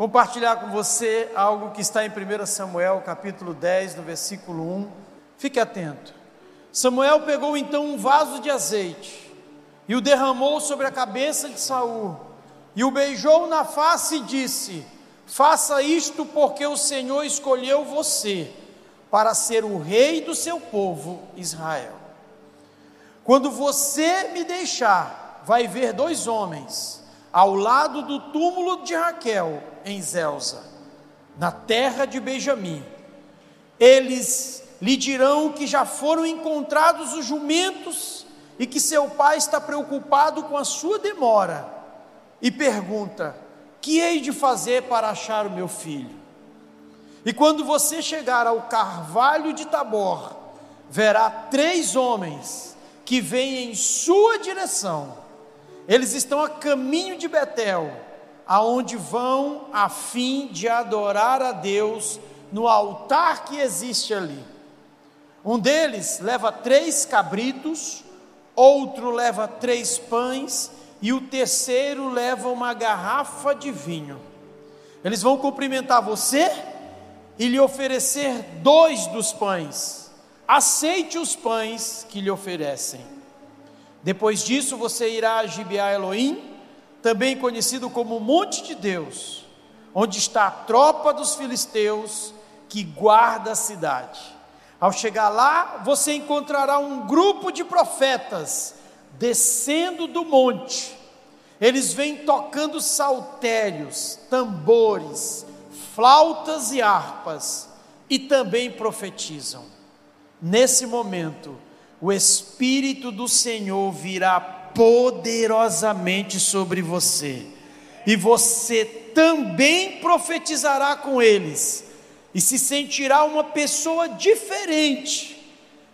compartilhar com você algo que está em 1 Samuel, capítulo 10, no versículo 1. Fique atento. Samuel pegou então um vaso de azeite e o derramou sobre a cabeça de Saul, e o beijou na face e disse: Faça isto porque o Senhor escolheu você para ser o rei do seu povo Israel. Quando você me deixar, vai ver dois homens ao lado do túmulo de Raquel em Zelza, na terra de Benjamim. Eles lhe dirão que já foram encontrados os jumentos e que seu pai está preocupado com a sua demora e pergunta: Que hei de fazer para achar o meu filho? E quando você chegar ao carvalho de Tabor, verá três homens que vêm em sua direção. Eles estão a caminho de Betel, aonde vão a fim de adorar a Deus no altar que existe ali. Um deles leva três cabritos, outro leva três pães e o terceiro leva uma garrafa de vinho. Eles vão cumprimentar você e lhe oferecer dois dos pães, aceite os pães que lhe oferecem. Depois disso, você irá a Gibeá Elohim, também conhecido como Monte de Deus, onde está a tropa dos filisteus que guarda a cidade. Ao chegar lá, você encontrará um grupo de profetas descendo do monte. Eles vêm tocando saltérios, tambores, flautas e harpas e também profetizam. Nesse momento, o Espírito do Senhor virá poderosamente sobre você, e você também profetizará com eles, e se sentirá uma pessoa diferente,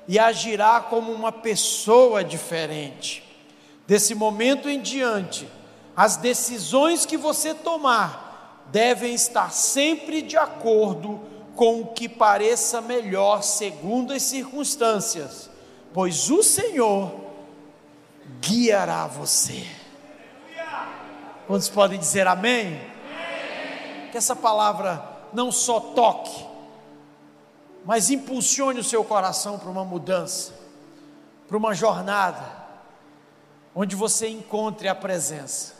e agirá como uma pessoa diferente. Desse momento em diante, as decisões que você tomar, devem estar sempre de acordo com o que pareça melhor segundo as circunstâncias, pois o Senhor guiará você. Quantos podem dizer amém? Que essa palavra não só toque, mas impulsione o seu coração para uma mudança, para uma jornada, onde você encontre a presença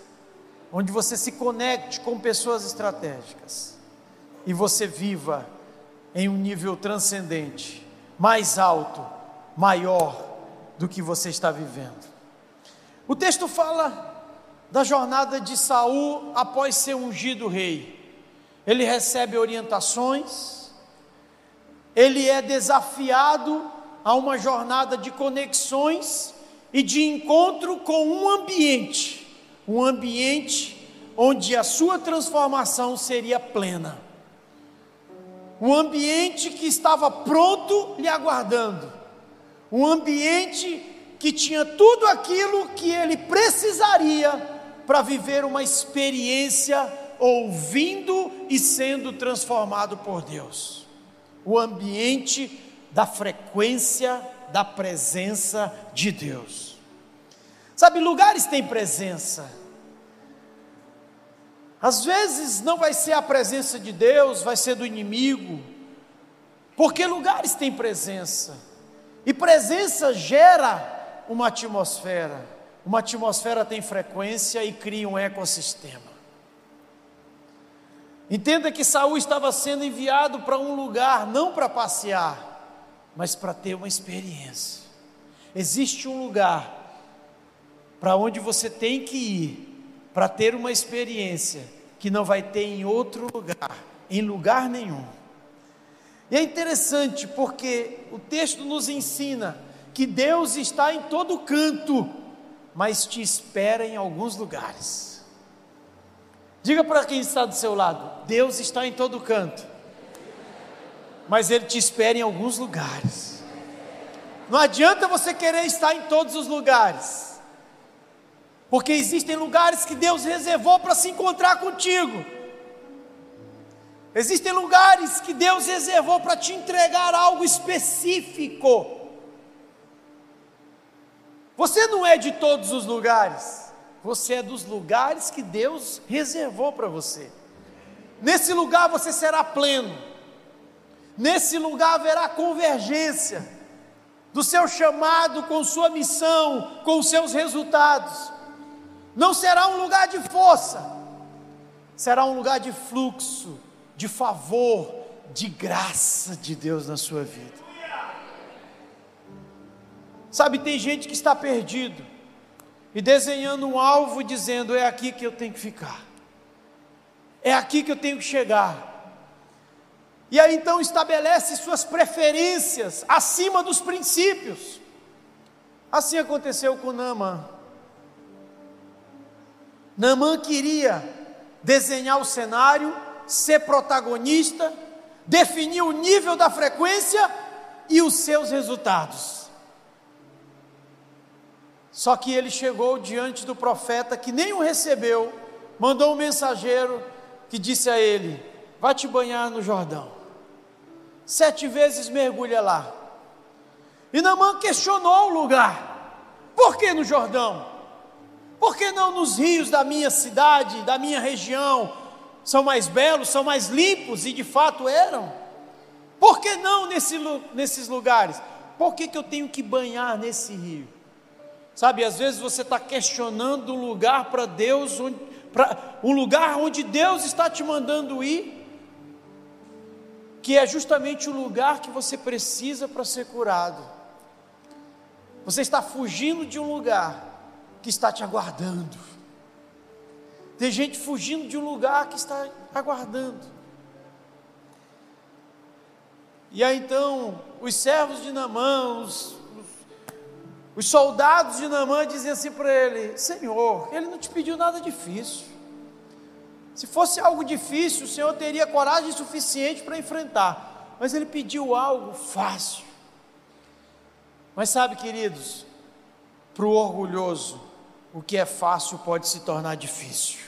onde você se conecte com pessoas estratégicas e você viva em um nível transcendente, mais alto, maior do que você está vivendo. O texto fala da jornada de Saul após ser ungido rei. Ele recebe orientações, ele é desafiado a uma jornada de conexões e de encontro com um ambiente um ambiente onde a sua transformação seria plena. Um ambiente que estava pronto lhe aguardando. Um ambiente que tinha tudo aquilo que ele precisaria para viver uma experiência ouvindo e sendo transformado por Deus. O ambiente da frequência da presença de Deus. Sabe, lugares têm presença. Às vezes não vai ser a presença de Deus, vai ser do inimigo, porque lugares têm presença, e presença gera uma atmosfera, uma atmosfera tem frequência e cria um ecossistema. Entenda que Saul estava sendo enviado para um lugar não para passear, mas para ter uma experiência. Existe um lugar para onde você tem que ir para ter uma experiência que não vai ter em outro lugar, em lugar nenhum. E é interessante porque o texto nos ensina que Deus está em todo canto, mas te espera em alguns lugares. Diga para quem está do seu lado: Deus está em todo canto, mas Ele te espera em alguns lugares. Não adianta você querer estar em todos os lugares. Porque existem lugares que Deus reservou para se encontrar contigo. Existem lugares que Deus reservou para te entregar algo específico. Você não é de todos os lugares, você é dos lugares que Deus reservou para você. Nesse lugar você será pleno. Nesse lugar haverá convergência do seu chamado com sua missão, com seus resultados. Não será um lugar de força, será um lugar de fluxo, de favor, de graça de Deus na sua vida. Sabe, tem gente que está perdido e desenhando um alvo dizendo: é aqui que eu tenho que ficar, é aqui que eu tenho que chegar. E aí então estabelece suas preferências acima dos princípios. Assim aconteceu com Naamã. Naamã queria desenhar o cenário, ser protagonista, definir o nível da frequência e os seus resultados. Só que ele chegou diante do profeta que nem o recebeu, mandou um mensageiro que disse a ele: Vai te banhar no Jordão sete vezes mergulha lá. E Namã questionou o lugar. Por que no Jordão? Por que não nos rios da minha cidade, da minha região? São mais belos, são mais limpos, e de fato eram. Por que não nesse, nesses lugares? Por que, que eu tenho que banhar nesse rio? Sabe, às vezes você está questionando um lugar para Deus, onde, pra, um lugar onde Deus está te mandando ir, que é justamente o lugar que você precisa para ser curado. Você está fugindo de um lugar que está te aguardando. Tem gente fugindo de um lugar que está aguardando. E aí então, os servos de Namã, os, os, os soldados de Namã diziam assim para ele: Senhor, ele não te pediu nada difícil. Se fosse algo difícil, o Senhor teria coragem suficiente para enfrentar, mas ele pediu algo fácil. Mas sabe, queridos, para o orgulhoso, o que é fácil pode se tornar difícil.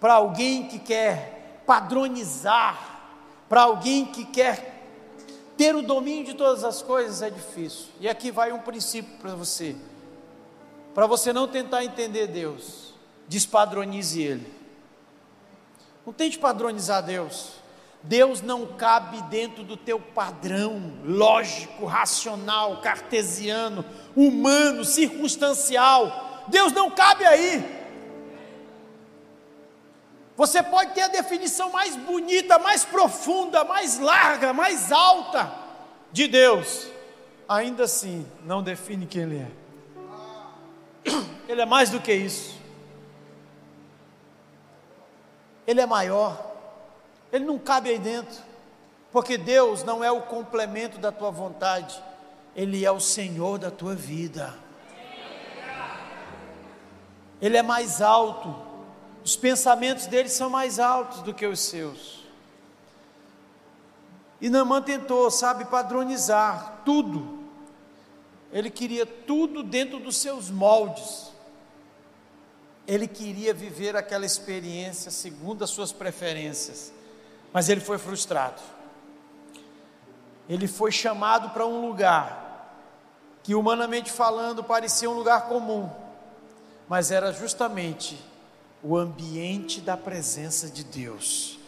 Para alguém que quer padronizar, para alguém que quer ter o domínio de todas as coisas, é difícil. E aqui vai um princípio para você. Para você não tentar entender Deus, despadronize Ele. Não tente padronizar Deus. Deus não cabe dentro do teu padrão lógico, racional, cartesiano, humano, circunstancial. Deus não cabe aí. Você pode ter a definição mais bonita, mais profunda, mais larga, mais alta de Deus, ainda assim não define quem Ele é. Ele é mais do que isso. Ele é maior, ele não cabe aí dentro, porque Deus não é o complemento da tua vontade, Ele é o Senhor da tua vida. Ele é mais alto, os pensamentos dele são mais altos do que os seus. E Namã tentou, sabe, padronizar tudo. Ele queria tudo dentro dos seus moldes. Ele queria viver aquela experiência segundo as suas preferências, mas ele foi frustrado. Ele foi chamado para um lugar que, humanamente falando, parecia um lugar comum, mas era justamente o ambiente da presença de Deus,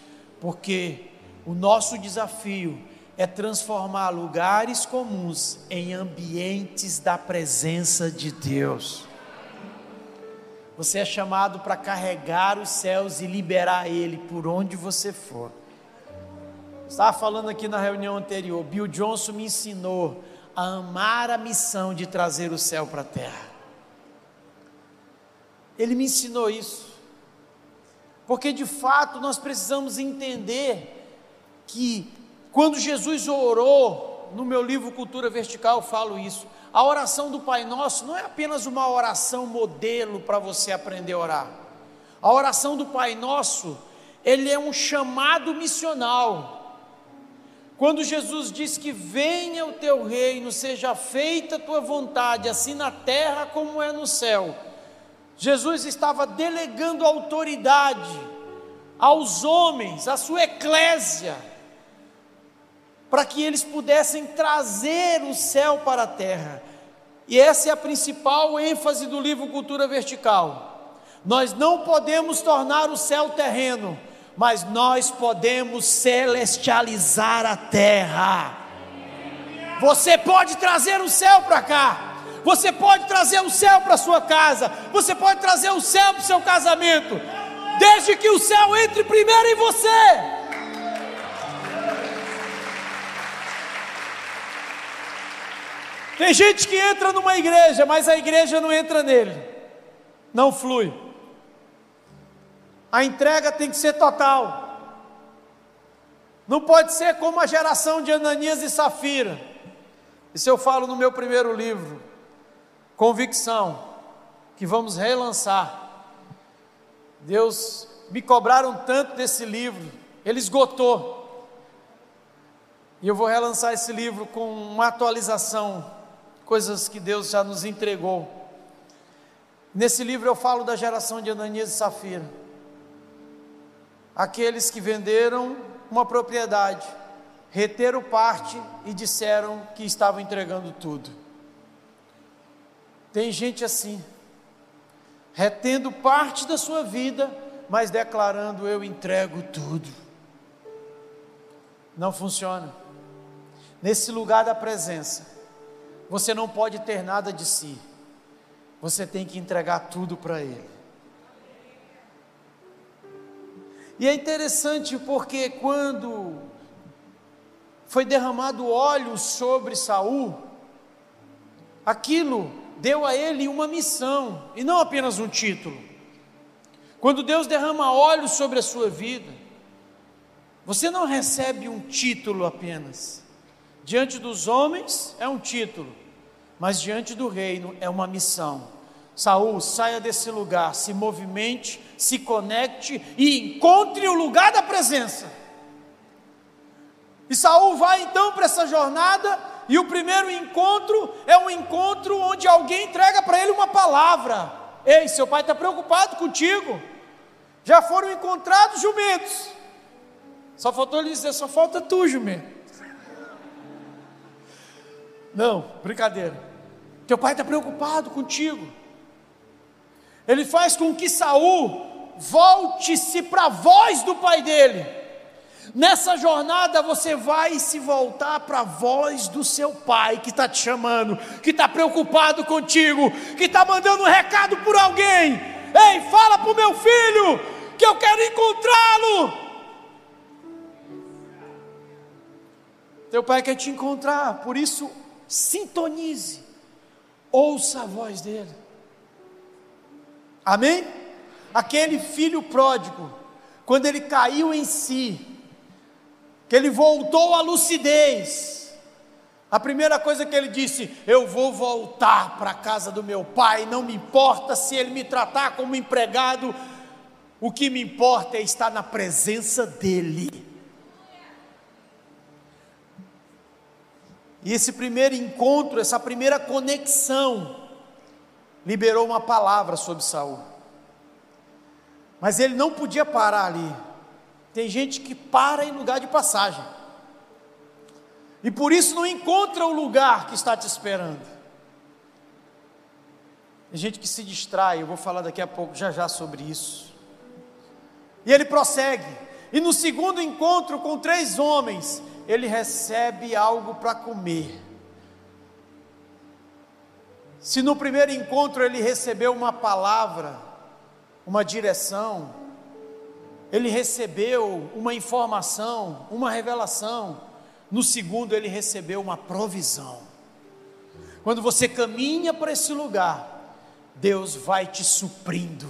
porque o nosso desafio é transformar lugares comuns em ambientes da presença de Deus. Você é chamado para carregar os céus e liberar ele por onde você for. Estava falando aqui na reunião anterior, Bill Johnson me ensinou a amar a missão de trazer o céu para a terra. Ele me ensinou isso. Porque de fato nós precisamos entender que quando Jesus orou, no meu livro Cultura Vertical eu falo isso, a oração do Pai Nosso não é apenas uma oração modelo para você aprender a orar. A oração do Pai Nosso, ele é um chamado missional. Quando Jesus diz que venha o teu reino, seja feita a tua vontade, assim na terra como é no céu. Jesus estava delegando autoridade aos homens, à sua eclésia, para que eles pudessem trazer o céu para a terra. E essa é a principal ênfase do livro Cultura Vertical. Nós não podemos tornar o céu terreno, mas nós podemos celestializar a terra. Você pode trazer o céu para cá. Você pode trazer o céu para sua casa. Você pode trazer o céu para o seu casamento. Desde que o céu entre primeiro em você. Tem gente que entra numa igreja, mas a igreja não entra nele, não flui. A entrega tem que ser total, não pode ser como a geração de Ananias e Safira. Isso eu falo no meu primeiro livro, Convicção, que vamos relançar. Deus me cobraram tanto desse livro, ele esgotou. E eu vou relançar esse livro com uma atualização coisas que Deus já nos entregou. Nesse livro eu falo da geração de Ananias e Safira. Aqueles que venderam uma propriedade, reteram parte e disseram que estavam entregando tudo. Tem gente assim, retendo parte da sua vida, mas declarando: Eu entrego tudo. Não funciona. Nesse lugar da presença, você não pode ter nada de si. Você tem que entregar tudo para Ele. E é interessante porque quando foi derramado óleo sobre Saul, aquilo deu a ele uma missão e não apenas um título. Quando Deus derrama óleo sobre a sua vida, você não recebe um título apenas. Diante dos homens é um título, mas diante do reino é uma missão. Saul, saia desse lugar, se movimente, se conecte e encontre o lugar da presença. E Saul vai então para essa jornada, e o primeiro encontro é um encontro onde alguém entrega para ele uma palavra. Ei, seu pai está preocupado contigo. Já foram encontrados jumentos. Só faltou ele dizer, só falta tu, jumento. Não, brincadeira. Teu pai está preocupado contigo. Ele faz com que Saul volte-se para a voz do pai dele. Nessa jornada você vai se voltar para a voz do seu pai que está te chamando, que está preocupado contigo, que está mandando um recado por alguém. Ei, fala para o meu filho que eu quero encontrá-lo. Teu pai quer te encontrar, por isso sintonize ouça a voz dele. Amém? Aquele filho pródigo, quando ele caiu em si, que ele voltou à lucidez, a primeira coisa que ele disse: Eu vou voltar para a casa do meu pai, não me importa se ele me tratar como empregado, o que me importa é estar na presença dele. E esse primeiro encontro, essa primeira conexão, liberou uma palavra sobre Saul. Mas ele não podia parar ali. Tem gente que para em lugar de passagem. E por isso não encontra o lugar que está te esperando. Tem gente que se distrai, eu vou falar daqui a pouco, já já, sobre isso. E ele prossegue. E no segundo encontro com três homens, ele recebe algo para comer. Se no primeiro encontro ele recebeu uma palavra, uma direção, ele recebeu uma informação, uma revelação, no segundo ele recebeu uma provisão. Quando você caminha para esse lugar, Deus vai te suprindo.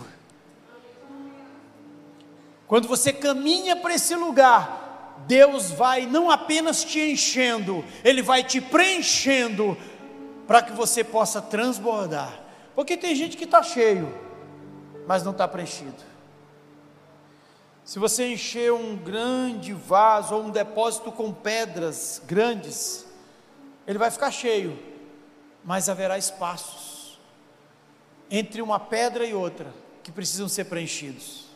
Quando você caminha para esse lugar, Deus vai não apenas te enchendo, Ele vai te preenchendo, para que você possa transbordar. Porque tem gente que está cheio, mas não está preenchido. Se você encher um grande vaso ou um depósito com pedras grandes, ele vai ficar cheio, mas haverá espaços entre uma pedra e outra que precisam ser preenchidos.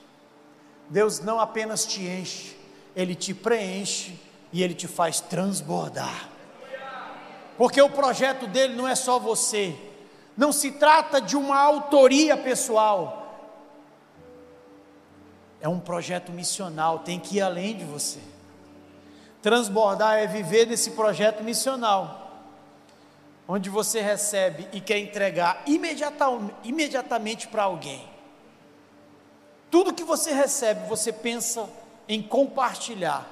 Deus não apenas te enche, ele te preenche e ele te faz transbordar. Porque o projeto dele não é só você, não se trata de uma autoria pessoal. É um projeto missional, tem que ir além de você. Transbordar é viver nesse projeto missional, onde você recebe e quer entregar imediatamente para alguém. Tudo que você recebe, você pensa em compartilhar,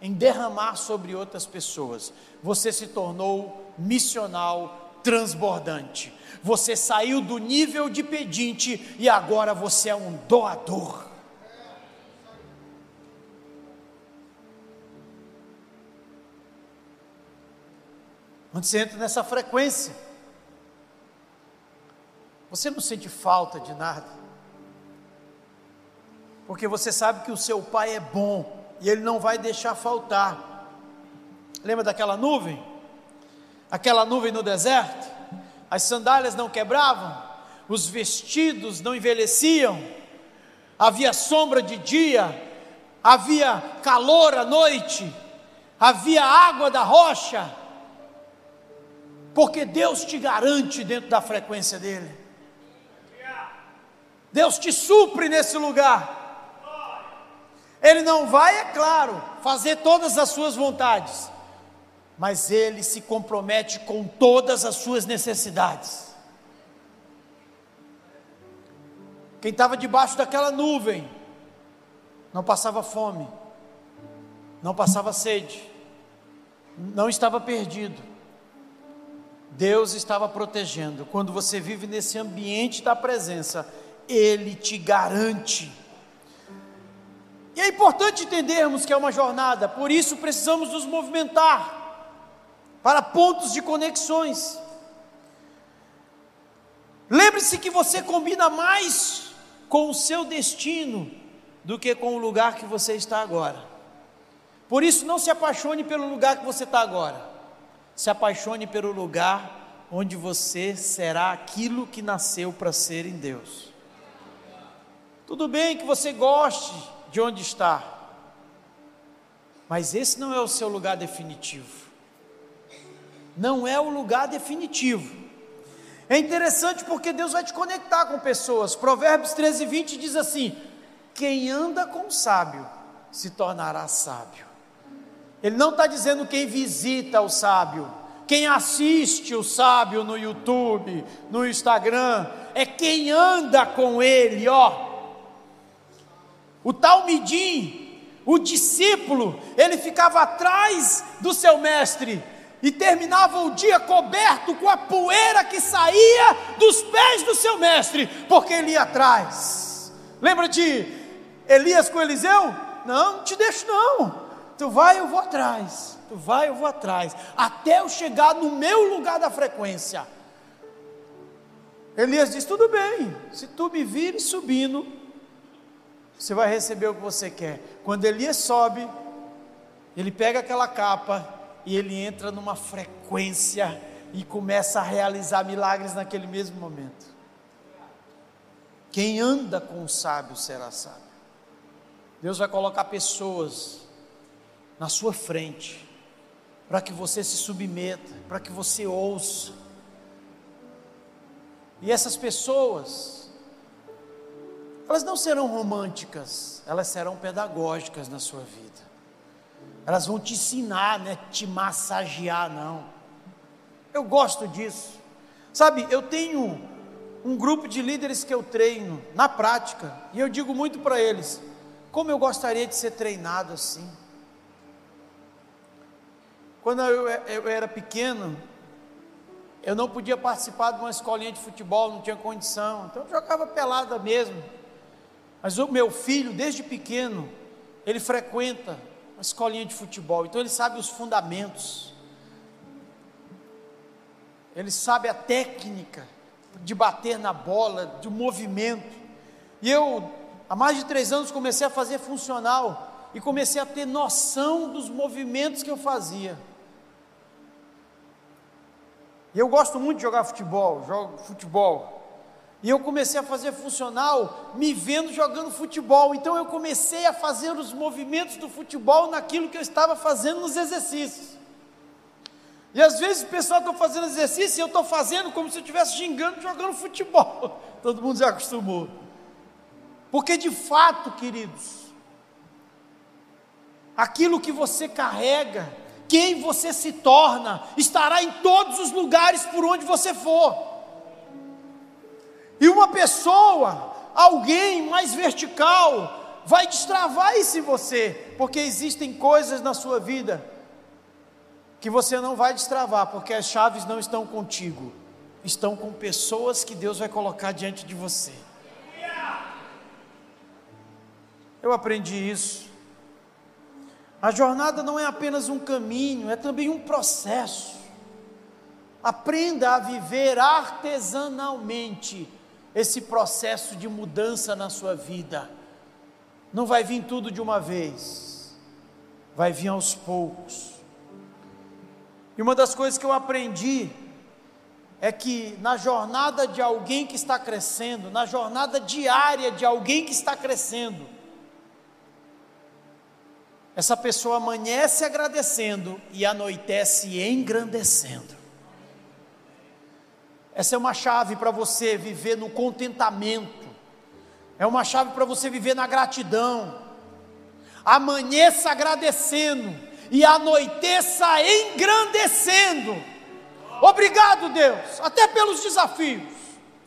em derramar sobre outras pessoas. Você se tornou missional transbordante. Você saiu do nível de pedinte e agora você é um doador. Onde você entra nessa frequência, você não sente falta de nada, porque você sabe que o seu pai é bom e ele não vai deixar faltar. Lembra daquela nuvem? Aquela nuvem no deserto? As sandálias não quebravam, os vestidos não envelheciam, havia sombra de dia, havia calor à noite, havia água da rocha porque Deus te garante dentro da frequência dele. Deus te supre nesse lugar. Ele não vai, é claro, fazer todas as suas vontades, mas ele se compromete com todas as suas necessidades. Quem estava debaixo daquela nuvem não passava fome, não passava sede, não estava perdido Deus estava protegendo. Quando você vive nesse ambiente da presença, Ele te garante. E é importante entendermos que é uma jornada, por isso precisamos nos movimentar para pontos de conexões. Lembre-se que você combina mais com o seu destino do que com o lugar que você está agora. Por isso, não se apaixone pelo lugar que você está agora. Se apaixone pelo lugar onde você será aquilo que nasceu para ser em Deus. Tudo bem que você goste de onde está, mas esse não é o seu lugar definitivo. Não é o lugar definitivo. É interessante porque Deus vai te conectar com pessoas. Provérbios 13, 20 diz assim: Quem anda com o sábio se tornará sábio. Ele não está dizendo quem visita o sábio, quem assiste o sábio no YouTube, no Instagram, é quem anda com ele, ó. O Talmidim, o discípulo, ele ficava atrás do seu mestre e terminava o dia coberto com a poeira que saía dos pés do seu mestre, porque ele ia atrás. Lembra de Elias com Eliseu? Não, não te deixo não. Tu vai, eu vou atrás. Tu vai, eu vou atrás. Até eu chegar no meu lugar da frequência. Elias diz: Tudo bem, se tu me vires subindo, você vai receber o que você quer. Quando Elias sobe, ele pega aquela capa e ele entra numa frequência e começa a realizar milagres naquele mesmo momento. Quem anda com o sábio será sábio. Deus vai colocar pessoas na sua frente, para que você se submeta, para que você ouça. E essas pessoas, elas não serão românticas, elas serão pedagógicas na sua vida. Elas vão te ensinar, não é te massagear, não. Eu gosto disso. Sabe, eu tenho um grupo de líderes que eu treino na prática, e eu digo muito para eles: como eu gostaria de ser treinado assim. Quando eu, eu era pequeno, eu não podia participar de uma escolinha de futebol, não tinha condição, então eu jogava pelada mesmo. Mas o meu filho, desde pequeno, ele frequenta uma escolinha de futebol, então ele sabe os fundamentos, ele sabe a técnica de bater na bola, de movimento. E eu, há mais de três anos, comecei a fazer funcional e comecei a ter noção dos movimentos que eu fazia. E eu gosto muito de jogar futebol, jogo futebol. E eu comecei a fazer funcional me vendo jogando futebol. Então eu comecei a fazer os movimentos do futebol naquilo que eu estava fazendo nos exercícios. E às vezes o pessoal está fazendo exercício e eu estou fazendo como se eu estivesse xingando jogando futebol. Todo mundo já acostumou. Porque de fato, queridos, aquilo que você carrega, quem você se torna, estará em todos os lugares por onde você for. E uma pessoa, alguém mais vertical, vai destravar isso em você, porque existem coisas na sua vida que você não vai destravar, porque as chaves não estão contigo, estão com pessoas que Deus vai colocar diante de você. Eu aprendi isso. A jornada não é apenas um caminho, é também um processo. Aprenda a viver artesanalmente esse processo de mudança na sua vida. Não vai vir tudo de uma vez, vai vir aos poucos. E uma das coisas que eu aprendi é que na jornada de alguém que está crescendo, na jornada diária de alguém que está crescendo, essa pessoa amanhece agradecendo e anoitece engrandecendo. Essa é uma chave para você viver no contentamento, é uma chave para você viver na gratidão. Amanheça agradecendo e anoiteça engrandecendo. Obrigado, Deus, até pelos desafios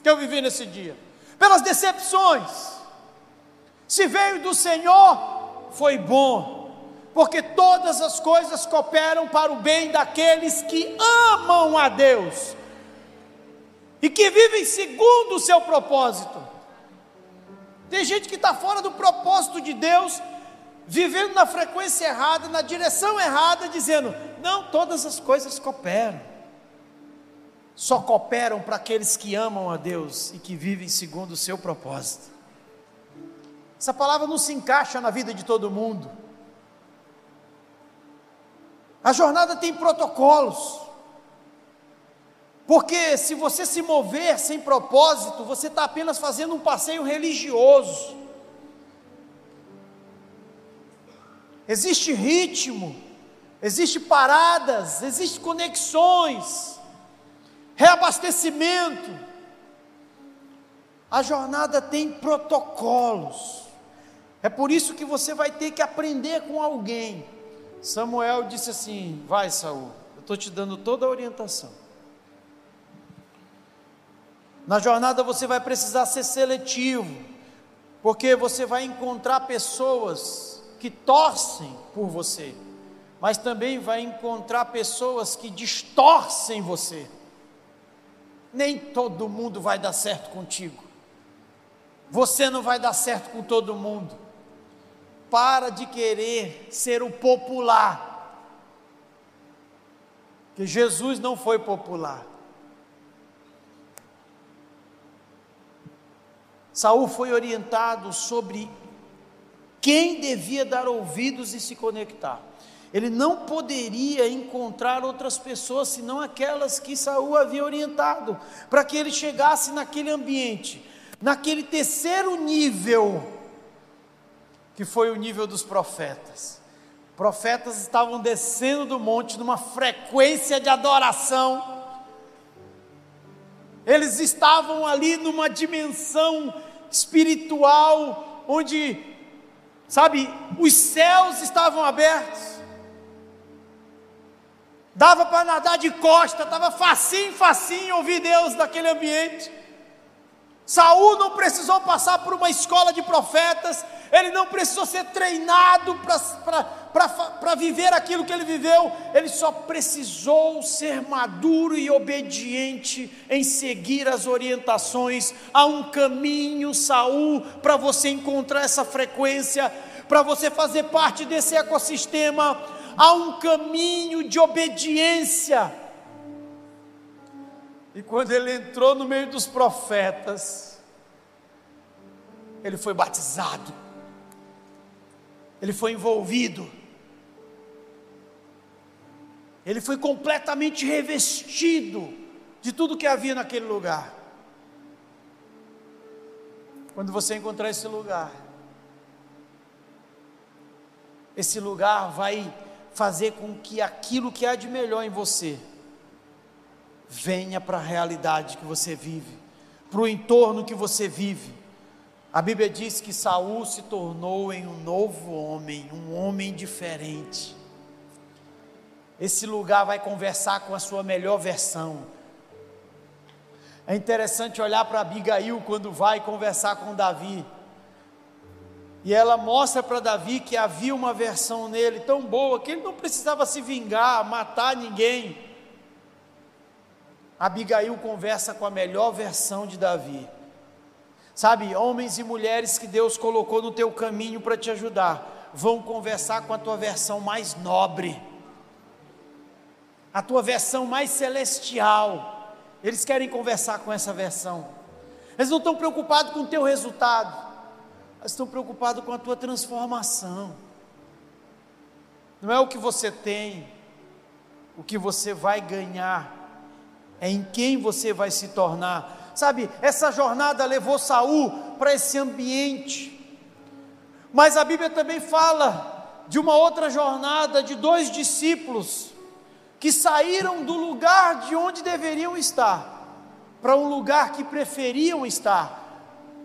que eu vivi nesse dia, pelas decepções. Se veio do Senhor, foi bom, porque todas as coisas cooperam para o bem daqueles que amam a Deus e que vivem segundo o seu propósito. Tem gente que está fora do propósito de Deus, vivendo na frequência errada, na direção errada, dizendo: não, todas as coisas cooperam. Só cooperam para aqueles que amam a Deus e que vivem segundo o seu propósito. Essa palavra não se encaixa na vida de todo mundo. A jornada tem protocolos. Porque se você se mover sem propósito, você está apenas fazendo um passeio religioso. Existe ritmo, existe paradas, existe conexões, reabastecimento. A jornada tem protocolos. É por isso que você vai ter que aprender com alguém. Samuel disse assim: Vai, Saul, eu estou te dando toda a orientação. Na jornada você vai precisar ser seletivo, porque você vai encontrar pessoas que torcem por você, mas também vai encontrar pessoas que distorcem você. Nem todo mundo vai dar certo contigo. Você não vai dar certo com todo mundo. Para de querer ser o popular. Que Jesus não foi popular. Saul foi orientado sobre quem devia dar ouvidos e se conectar. Ele não poderia encontrar outras pessoas senão aquelas que Saul havia orientado, para que ele chegasse naquele ambiente, naquele terceiro nível, que foi o nível dos profetas. Profetas estavam descendo do monte numa frequência de adoração. Eles estavam ali numa dimensão espiritual, onde, sabe, os céus estavam abertos. Dava para nadar de costa, estava facinho, facinho ouvir Deus naquele ambiente. Saul não precisou passar por uma escola de profetas, ele não precisou ser treinado para viver aquilo que ele viveu, ele só precisou ser maduro e obediente em seguir as orientações. Há um caminho, Saul, para você encontrar essa frequência, para você fazer parte desse ecossistema. Há um caminho de obediência. E quando ele entrou no meio dos profetas, ele foi batizado ele foi envolvido, ele foi completamente revestido de tudo que havia naquele lugar. Quando você encontrar esse lugar, esse lugar vai fazer com que aquilo que há de melhor em você venha para a realidade que você vive, para o entorno que você vive A Bíblia diz que Saul se tornou em um novo homem, um homem diferente. Esse lugar vai conversar com a sua melhor versão. É interessante olhar para Abigail quando vai conversar com Davi. E ela mostra para Davi que havia uma versão nele tão boa que ele não precisava se vingar, matar ninguém. Abigail conversa com a melhor versão de Davi. Sabe, homens e mulheres que Deus colocou no teu caminho para te ajudar, vão conversar com a tua versão mais nobre, a tua versão mais celestial. Eles querem conversar com essa versão. Eles não estão preocupados com o teu resultado, eles estão preocupados com a tua transformação. Não é o que você tem, o que você vai ganhar, é em quem você vai se tornar Sabe, essa jornada levou Saul para esse ambiente. Mas a Bíblia também fala de uma outra jornada de dois discípulos que saíram do lugar de onde deveriam estar para um lugar que preferiam estar.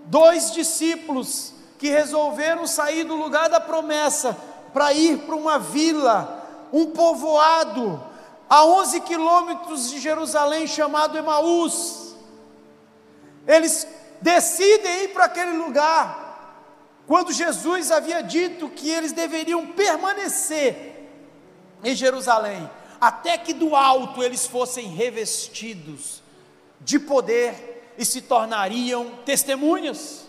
Dois discípulos que resolveram sair do lugar da promessa para ir para uma vila, um povoado, a 11 quilômetros de Jerusalém, chamado Emaús. Eles decidem ir para aquele lugar, quando Jesus havia dito que eles deveriam permanecer em Jerusalém, até que do alto eles fossem revestidos de poder e se tornariam testemunhas.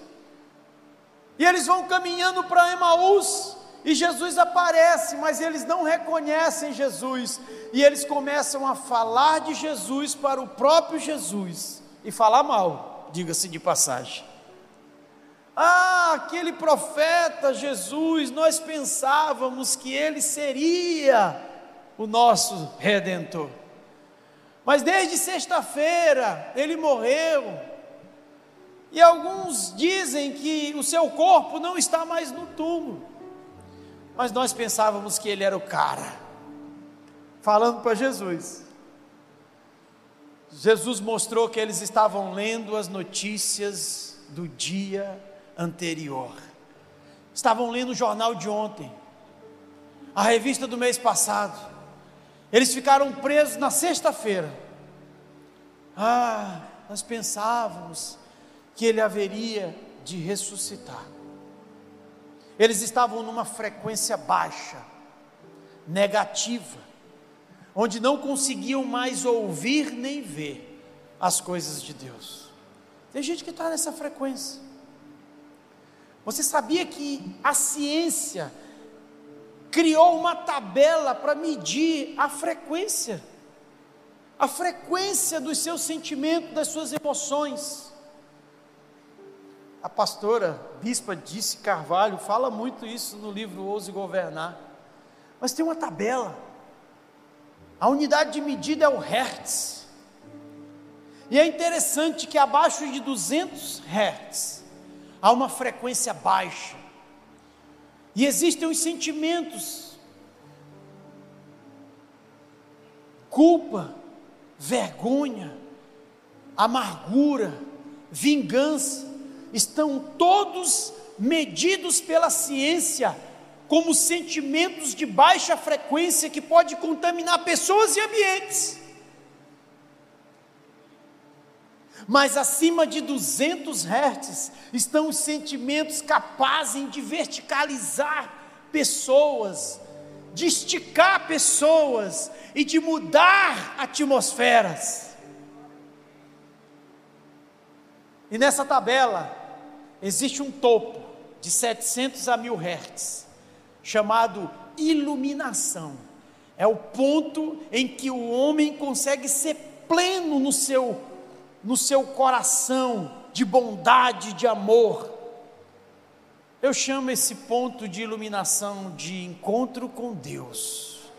E eles vão caminhando para Emaús, e Jesus aparece, mas eles não reconhecem Jesus, e eles começam a falar de Jesus para o próprio Jesus e falar mal diga-se de passagem. Ah, aquele profeta Jesus, nós pensávamos que ele seria o nosso redentor. Mas desde sexta-feira ele morreu. E alguns dizem que o seu corpo não está mais no túmulo. Mas nós pensávamos que ele era o cara. Falando para Jesus. Jesus mostrou que eles estavam lendo as notícias do dia anterior. Estavam lendo o jornal de ontem, a revista do mês passado. Eles ficaram presos na sexta-feira. Ah, nós pensávamos que ele haveria de ressuscitar. Eles estavam numa frequência baixa, negativa onde não conseguiam mais ouvir nem ver as coisas de Deus. Tem gente que está nessa frequência. Você sabia que a ciência criou uma tabela para medir a frequência, a frequência dos seus sentimentos, das suas emoções. A pastora Bispa Disse Carvalho fala muito isso no livro Ouse Governar. Mas tem uma tabela a unidade de medida é o Hertz. E é interessante que abaixo de 200 Hertz há uma frequência baixa. E existem os sentimentos: culpa, vergonha, amargura, vingança, estão todos medidos pela ciência como sentimentos de baixa frequência que pode contaminar pessoas e ambientes. Mas acima de 200 Hz estão os sentimentos capazes de verticalizar pessoas, de esticar pessoas e de mudar atmosferas. E nessa tabela existe um topo de 700 a 1000 Hz chamado iluminação. É o ponto em que o homem consegue ser pleno no seu, no seu coração de bondade, de amor. Eu chamo esse ponto de iluminação de encontro com Deus,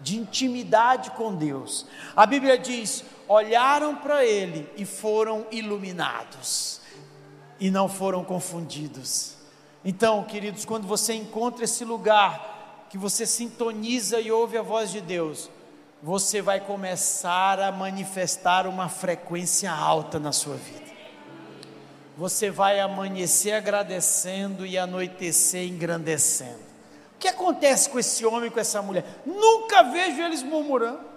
de intimidade com Deus. A Bíblia diz: olharam para Ele e foram iluminados, e não foram confundidos. Então, queridos, quando você encontra esse lugar que você sintoniza e ouve a voz de Deus, você vai começar a manifestar uma frequência alta na sua vida. você vai amanhecer agradecendo e anoitecer engrandecendo. O que acontece com esse homem, com essa mulher? Nunca vejo eles murmurando.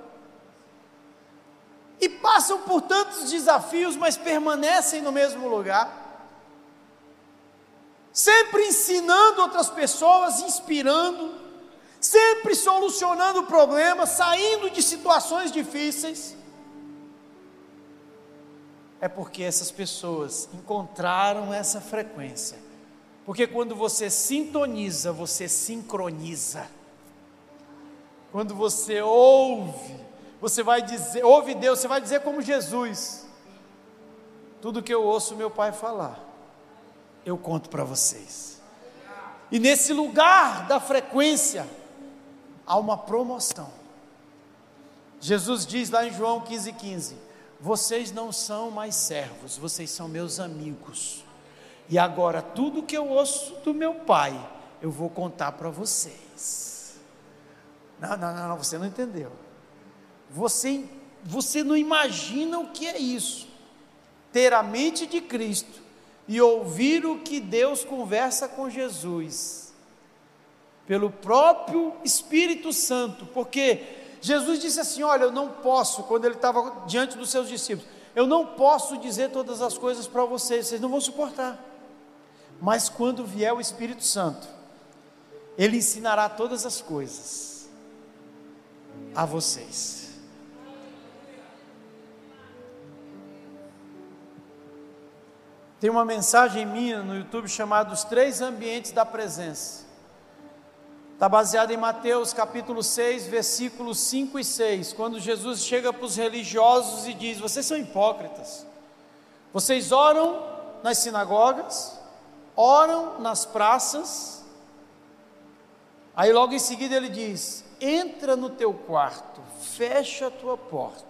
E passam por tantos desafios, mas permanecem no mesmo lugar. Sempre ensinando outras pessoas, inspirando, sempre solucionando problemas, saindo de situações difíceis é porque essas pessoas encontraram essa frequência. Porque quando você sintoniza, você sincroniza. Quando você ouve, você vai dizer, ouve Deus, você vai dizer como Jesus: tudo que eu ouço meu Pai falar, eu conto para vocês. E nesse lugar da frequência, há uma promoção. Jesus diz lá em João 15,15: 15, vocês não são mais servos, vocês são meus amigos. E agora, tudo que eu ouço do meu pai, eu vou contar para vocês. Não, não, não, você não entendeu. Você, você não imagina o que é isso. Ter a mente de Cristo e ouvir o que Deus conversa com Jesus, pelo próprio Espírito Santo, porque Jesus disse assim: Olha, eu não posso, quando ele estava diante dos seus discípulos, eu não posso dizer todas as coisas para vocês, vocês não vão suportar. Mas quando vier o Espírito Santo, ele ensinará todas as coisas a vocês. Tem uma mensagem minha no YouTube chamada Os Três Ambientes da Presença. Está baseado em Mateus capítulo 6, versículos 5 e 6, quando Jesus chega para os religiosos e diz: Vocês são hipócritas, vocês oram nas sinagogas, oram nas praças, aí logo em seguida ele diz: Entra no teu quarto, fecha a tua porta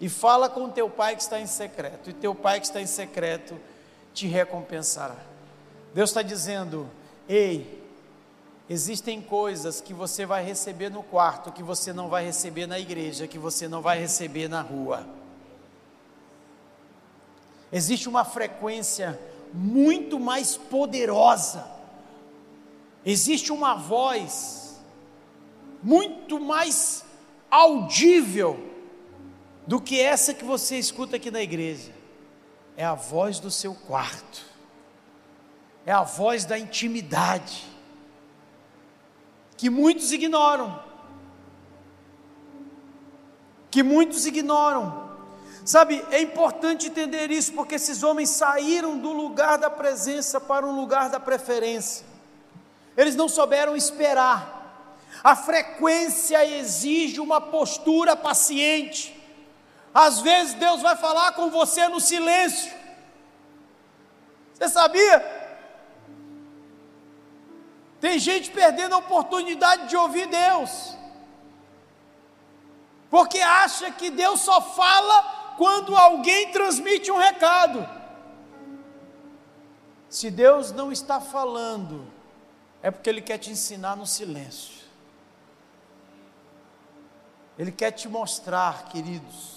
e fala com teu pai que está em secreto, e teu pai que está em secreto te recompensará. Deus está dizendo: Ei, Existem coisas que você vai receber no quarto, que você não vai receber na igreja, que você não vai receber na rua. Existe uma frequência muito mais poderosa, existe uma voz muito mais audível do que essa que você escuta aqui na igreja. É a voz do seu quarto, é a voz da intimidade que muitos ignoram. Que muitos ignoram. Sabe, é importante entender isso, porque esses homens saíram do lugar da presença para um lugar da preferência. Eles não souberam esperar. A frequência exige uma postura paciente. Às vezes Deus vai falar com você no silêncio. Você sabia? Tem gente perdendo a oportunidade de ouvir Deus, porque acha que Deus só fala quando alguém transmite um recado. Se Deus não está falando, é porque Ele quer te ensinar no silêncio. Ele quer te mostrar, queridos,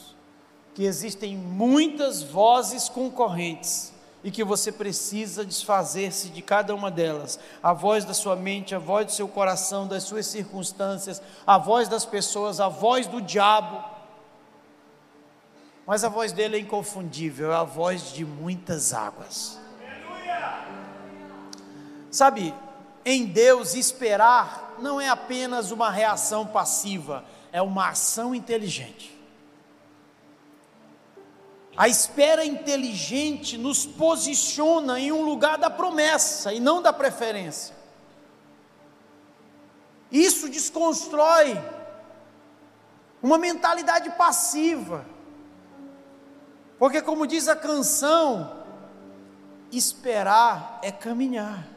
que existem muitas vozes concorrentes e que você precisa desfazer-se de cada uma delas. A voz da sua mente, a voz do seu coração, das suas circunstâncias, a voz das pessoas, a voz do diabo. Mas a voz dele é inconfundível, é a voz de muitas águas. Sabe, em Deus esperar não é apenas uma reação passiva, é uma ação inteligente. A espera inteligente nos posiciona em um lugar da promessa e não da preferência. Isso desconstrói uma mentalidade passiva. Porque, como diz a canção, esperar é caminhar.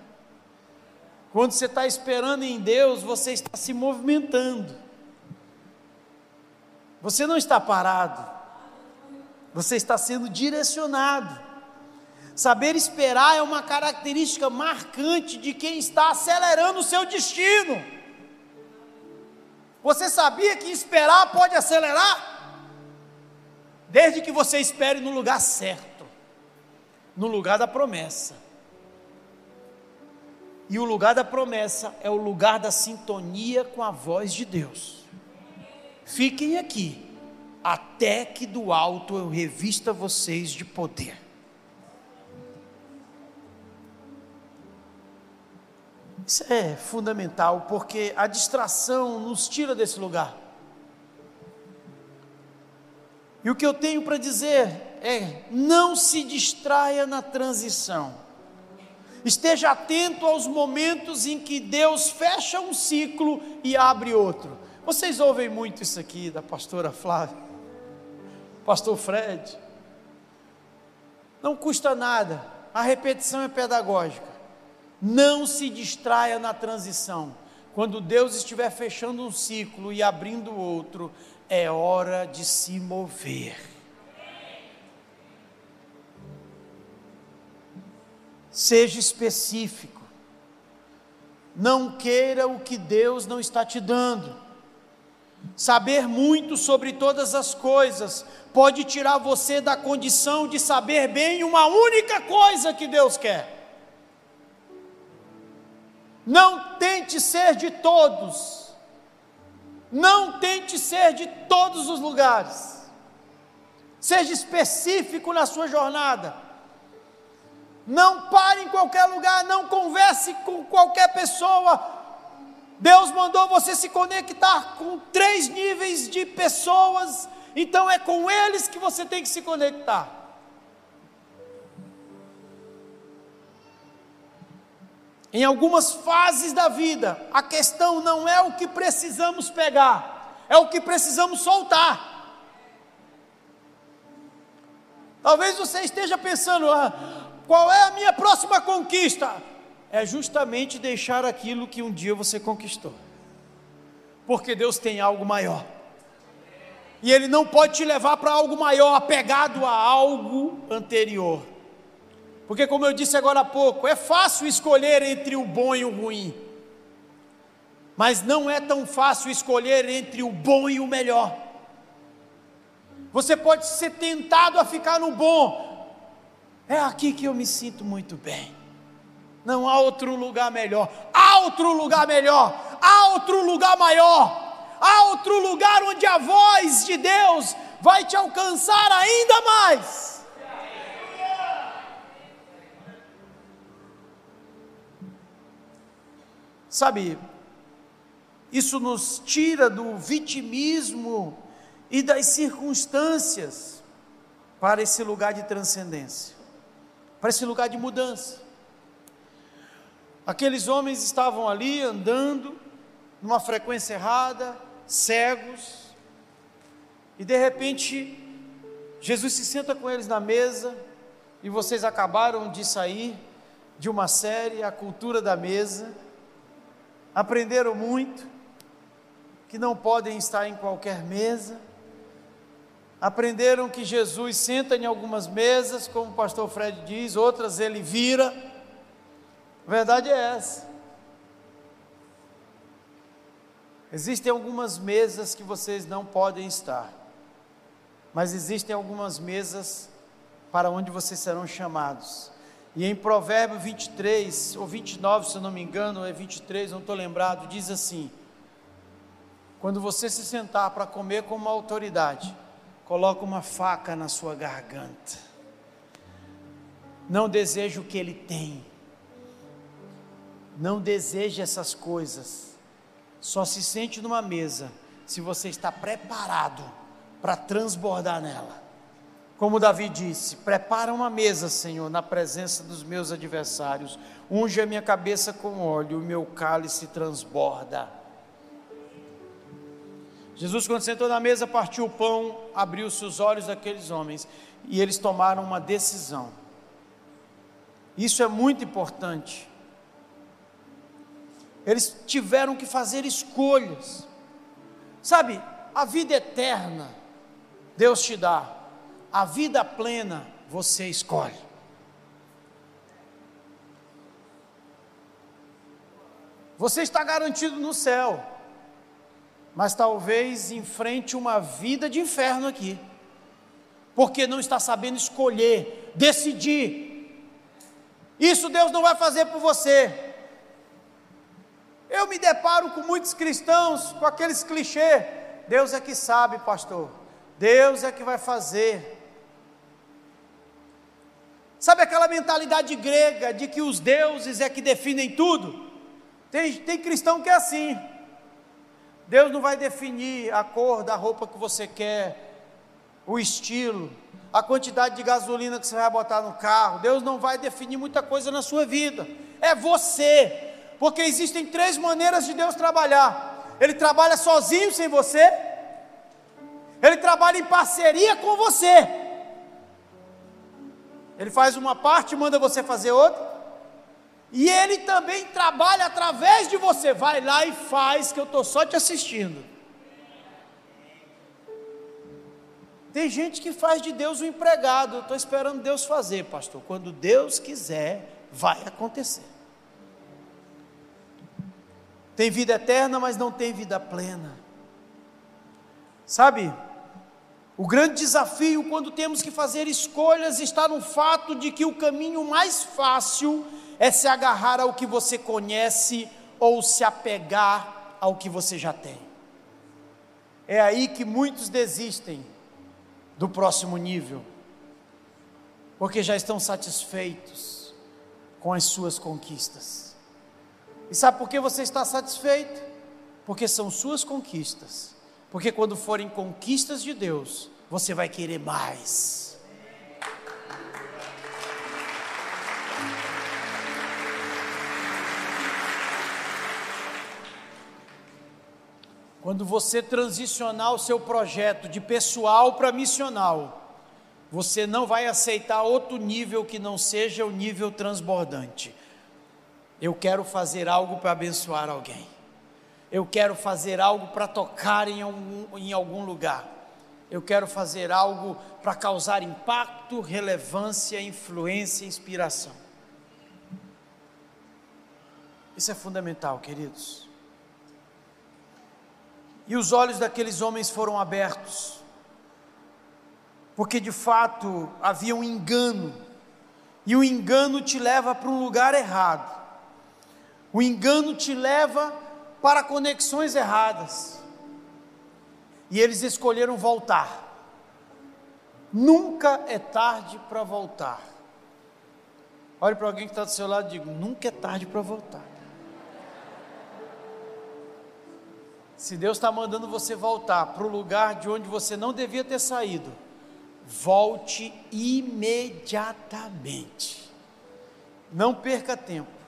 Quando você está esperando em Deus, você está se movimentando. Você não está parado. Você está sendo direcionado. Saber esperar é uma característica marcante de quem está acelerando o seu destino. Você sabia que esperar pode acelerar? Desde que você espere no lugar certo, no lugar da promessa. E o lugar da promessa é o lugar da sintonia com a voz de Deus. Fiquem aqui, até que do alto eu revista vocês de poder. Isso é fundamental, porque a distração nos tira desse lugar. E o que eu tenho para dizer é: não se distraia na transição. Esteja atento aos momentos em que Deus fecha um ciclo e abre outro. Vocês ouvem muito isso aqui da pastora Flávia, pastor Fred. Não custa nada, a repetição é pedagógica. Não se distraia na transição. Quando Deus estiver fechando um ciclo e abrindo outro, é hora de se mover. Seja específico. Não queira o que Deus não está te dando. Saber muito sobre todas as coisas pode tirar você da condição de saber bem uma única coisa que Deus quer. Não tente ser de todos. Não tente ser de todos os lugares. Seja específico na sua jornada. Não pare em qualquer lugar, não converse com qualquer pessoa. Deus mandou você se conectar com três níveis de pessoas, então é com eles que você tem que se conectar. Em algumas fases da vida, a questão não é o que precisamos pegar, é o que precisamos soltar. Talvez você esteja pensando, ah, qual é a minha próxima conquista? É justamente deixar aquilo que um dia você conquistou, porque Deus tem algo maior, e Ele não pode te levar para algo maior, apegado a algo anterior. Porque, como eu disse agora há pouco, é fácil escolher entre o bom e o ruim, mas não é tão fácil escolher entre o bom e o melhor. Você pode ser tentado a ficar no bom, é aqui que eu me sinto muito bem. Não há outro lugar melhor, há outro lugar melhor, há outro lugar maior, há outro lugar onde a voz de Deus vai te alcançar ainda mais. Sabe, isso nos tira do vitimismo e das circunstâncias para esse lugar de transcendência, para esse lugar de mudança. Aqueles homens estavam ali andando numa frequência errada, cegos, e de repente Jesus se senta com eles na mesa, e vocês acabaram de sair de uma série, A Cultura da Mesa aprenderam muito, que não podem estar em qualquer mesa, aprenderam que Jesus senta em algumas mesas, como o pastor Fred diz, outras ele vira. Verdade é essa. Existem algumas mesas que vocês não podem estar, mas existem algumas mesas para onde vocês serão chamados. E em Provérbio 23, ou 29, se eu não me engano, é 23, não estou lembrado, diz assim: Quando você se sentar para comer com uma autoridade, coloca uma faca na sua garganta. Não deseja o que ele tem. Não deseja essas coisas. Só se sente numa mesa se você está preparado para transbordar nela. Como Davi disse: Prepara uma mesa, Senhor, na presença dos meus adversários. Unge a minha cabeça com óleo, o meu cálice transborda. Jesus, quando sentou na mesa, partiu o pão, abriu seus olhos daqueles homens e eles tomaram uma decisão. Isso é muito importante. Eles tiveram que fazer escolhas. Sabe, a vida eterna Deus te dá a vida plena você escolhe. Você está garantido no céu, mas talvez enfrente uma vida de inferno aqui, porque não está sabendo escolher, decidir Isso Deus não vai fazer por você. Eu me deparo com muitos cristãos com aqueles clichês. Deus é que sabe, pastor. Deus é que vai fazer. Sabe aquela mentalidade grega de que os deuses é que definem tudo? Tem, tem cristão que é assim. Deus não vai definir a cor da roupa que você quer, o estilo, a quantidade de gasolina que você vai botar no carro. Deus não vai definir muita coisa na sua vida. É você porque existem três maneiras de Deus trabalhar: Ele trabalha sozinho sem você, Ele trabalha em parceria com você, Ele faz uma parte e manda você fazer outra, e Ele também trabalha através de você. Vai lá e faz, que eu estou só te assistindo. Tem gente que faz de Deus um empregado. Estou esperando Deus fazer, pastor. Quando Deus quiser, vai acontecer tem vida eterna, mas não tem vida plena. Sabe, o grande desafio quando temos que fazer escolhas está no fato de que o caminho mais fácil é se agarrar ao que você conhece ou se apegar ao que você já tem. É aí que muitos desistem do próximo nível, porque já estão satisfeitos com as suas conquistas. E sabe por que você está satisfeito? Porque são suas conquistas. Porque quando forem conquistas de Deus, você vai querer mais. Quando você transicionar o seu projeto de pessoal para missional, você não vai aceitar outro nível que não seja o nível transbordante. Eu quero fazer algo para abençoar alguém. Eu quero fazer algo para tocar em algum, em algum lugar. Eu quero fazer algo para causar impacto, relevância, influência, inspiração. Isso é fundamental, queridos. E os olhos daqueles homens foram abertos, porque de fato havia um engano, e o engano te leva para um lugar errado. O engano te leva para conexões erradas. E eles escolheram voltar. Nunca é tarde para voltar. Olhe para alguém que está do seu lado e diga: nunca é tarde para voltar. Se Deus está mandando você voltar para o lugar de onde você não devia ter saído, volte imediatamente. Não perca tempo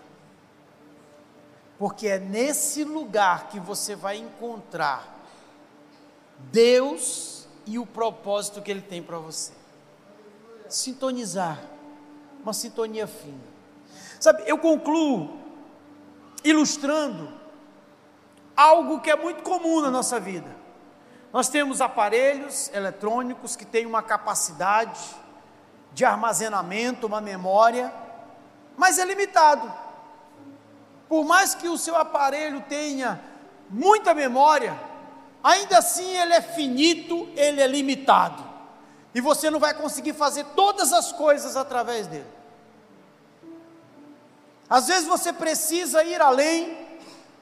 porque é nesse lugar que você vai encontrar Deus e o propósito que Ele tem para você. Sintonizar, uma sintonia fina. Sabe, eu concluo ilustrando algo que é muito comum na nossa vida. Nós temos aparelhos eletrônicos que têm uma capacidade de armazenamento, uma memória, mas é limitado. Por mais que o seu aparelho tenha muita memória, ainda assim ele é finito, ele é limitado. E você não vai conseguir fazer todas as coisas através dele. Às vezes você precisa ir além,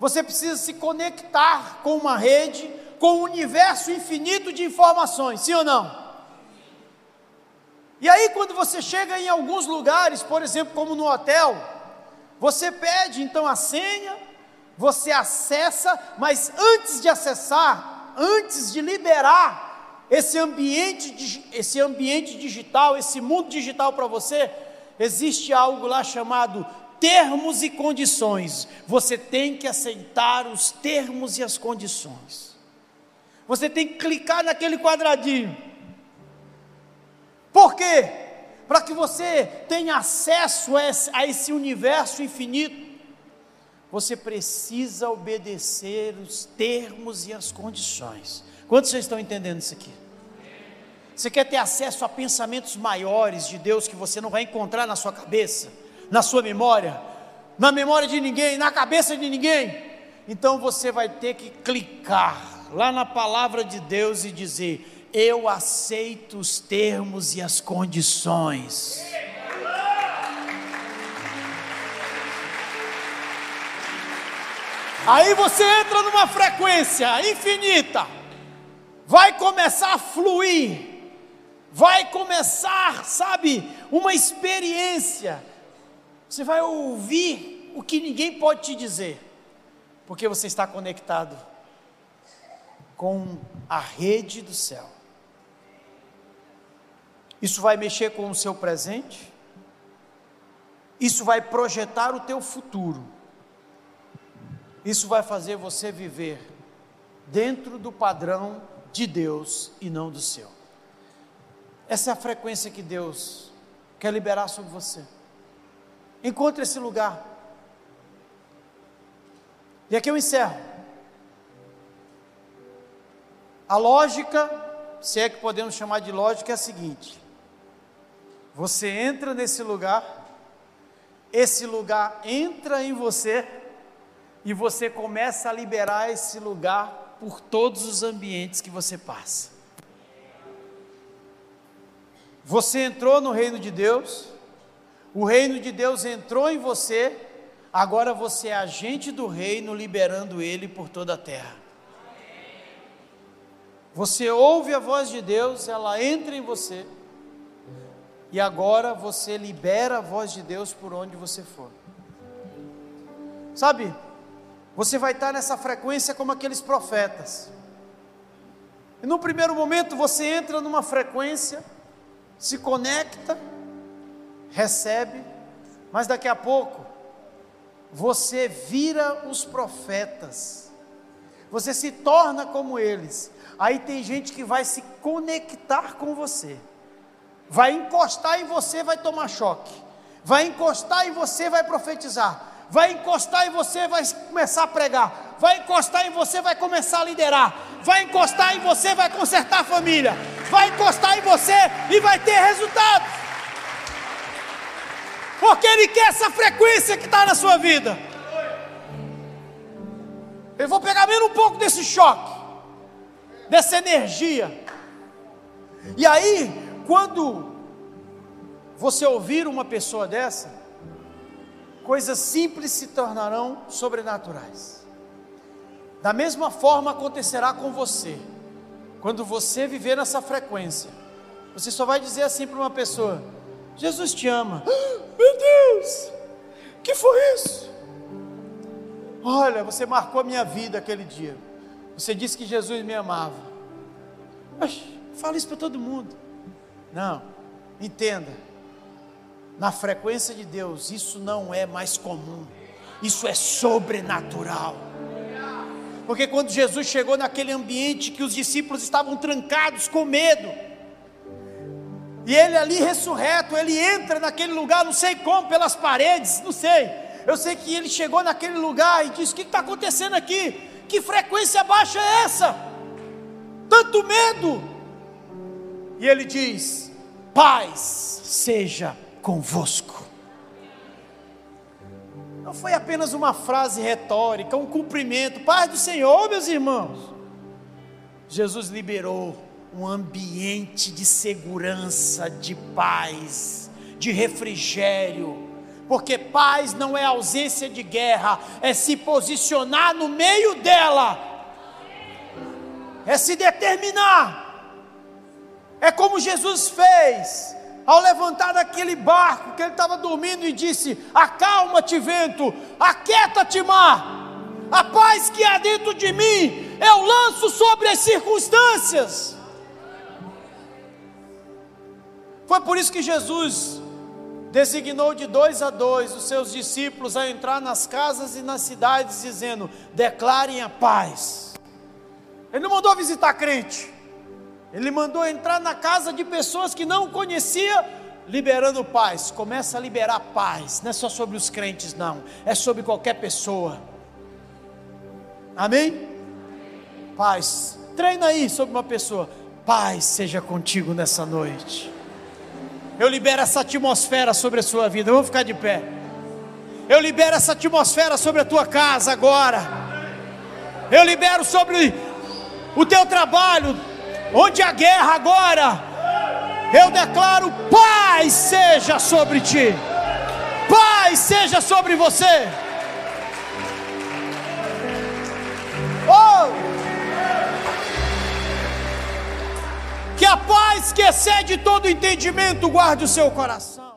você precisa se conectar com uma rede, com um universo infinito de informações, sim ou não? E aí, quando você chega em alguns lugares, por exemplo, como no hotel, você pede então a senha, você acessa, mas antes de acessar, antes de liberar esse ambiente, esse ambiente digital, esse mundo digital para você, existe algo lá chamado termos e condições. Você tem que aceitar os termos e as condições. Você tem que clicar naquele quadradinho. Por quê? Para que você tenha acesso a esse, universo infinito, você precisa obedecer os termos e as condições. Quantos vocês estão entendendo isso aqui? Você quer ter acesso a pensamentos maiores de Deus que você não vai encontrar na sua cabeça, na sua memória, na memória de ninguém, na cabeça de ninguém? Então você vai ter que clicar lá na palavra de Deus e dizer: eu aceito os termos e as condições. Aí você entra numa frequência infinita, vai começar a fluir, vai começar, sabe, uma experiência. Você vai ouvir o que ninguém pode te dizer, porque você está conectado com a rede do céu. Isso vai mexer com o seu presente, isso vai projetar o teu futuro. Isso vai fazer você viver dentro do padrão de Deus e não do seu. Essa é a frequência que Deus quer liberar sobre você. Encontre esse lugar. E aqui eu encerro. A lógica, se é que podemos chamar de lógica, é a seguinte: você entra nesse lugar, esse lugar entra em você, e você começa a liberar esse lugar por todos os ambientes que você passa. Você entrou no reino de Deus, o reino de Deus entrou em você, agora você é agente do reino, liberando ele por toda a terra. Você ouve a voz de Deus, ela entra em você, e agora você libera a voz de Deus por onde você for. Sabe, você vai estar nessa frequência como aqueles profetas. E no primeiro momento você entra numa frequência, se conecta, recebe, mas daqui a pouco você vira os profetas, você se torna como eles. Aí tem gente que vai se conectar com você, vai encostar em você, vai tomar choque, vai encostar em você, vai profetizar, vai encostar em você, vai começar a pregar, vai encostar em você, vai começar a liderar, vai encostar em você, vai consertar a família, vai encostar em você e vai ter resultados. Porque Ele quer essa frequência que está na sua vida. Eu vou pegar menos um pouco desse choque, dessa energia. E aí, quando você ouvir uma pessoa dessa, coisas simples se tornarão sobrenaturais. Da mesma forma acontecerá com você, quando você viver nessa frequência. Você só vai dizer assim para uma pessoa: Jesus te ama. meu Deus, que foi isso? Olha, você marcou a minha vida aquele dia. Você disse que Jesus me amava. Mas fala isso para todo mundo. Não, entenda na frequência de Deus, isso não é mais comum, isso é sobrenatural. Porque quando Jesus chegou naquele ambiente que os discípulos estavam trancados com medo, e ele ali ressurreto, ele entra naquele lugar, não sei como, pelas paredes, não sei. Eu sei que ele chegou naquele lugar e disse: O que está acontecendo aqui? Que frequência baixa é essa? Tanto medo. E ele diz: Paz seja convosco. Não foi apenas uma frase retórica, um cumprimento, paz do Senhor, meus irmãos. Jesus liberou um ambiente de segurança, de paz, de refrigério, porque paz não é ausência de guerra, é se posicionar no meio dela, é se determinar. É como Jesus fez ao levantar daquele barco que ele estava dormindo e disse: Acalma-te, vento, aquieta-te, mar. A paz que há dentro de mim eu lanço sobre as circunstâncias. Foi por isso que Jesus designou de dois a dois os seus discípulos a entrar nas casas e nas cidades, dizendo: declarem a paz. Ele não mandou visitar crente. Ele mandou entrar na casa de pessoas que não conhecia, liberando paz. Começa a liberar paz. Não é só sobre os crentes, não. É sobre qualquer pessoa. Amém? Paz. Treina aí sobre uma pessoa. Paz seja contigo nessa noite. Eu libero essa atmosfera sobre a sua vida. Vamos ficar de pé. Eu libero essa atmosfera sobre a tua casa agora. Eu libero sobre o teu trabalho, Onde a guerra agora, eu declaro paz seja sobre ti. Paz seja sobre você. Oh! Que a paz que excede todo entendimento guarde o seu coração.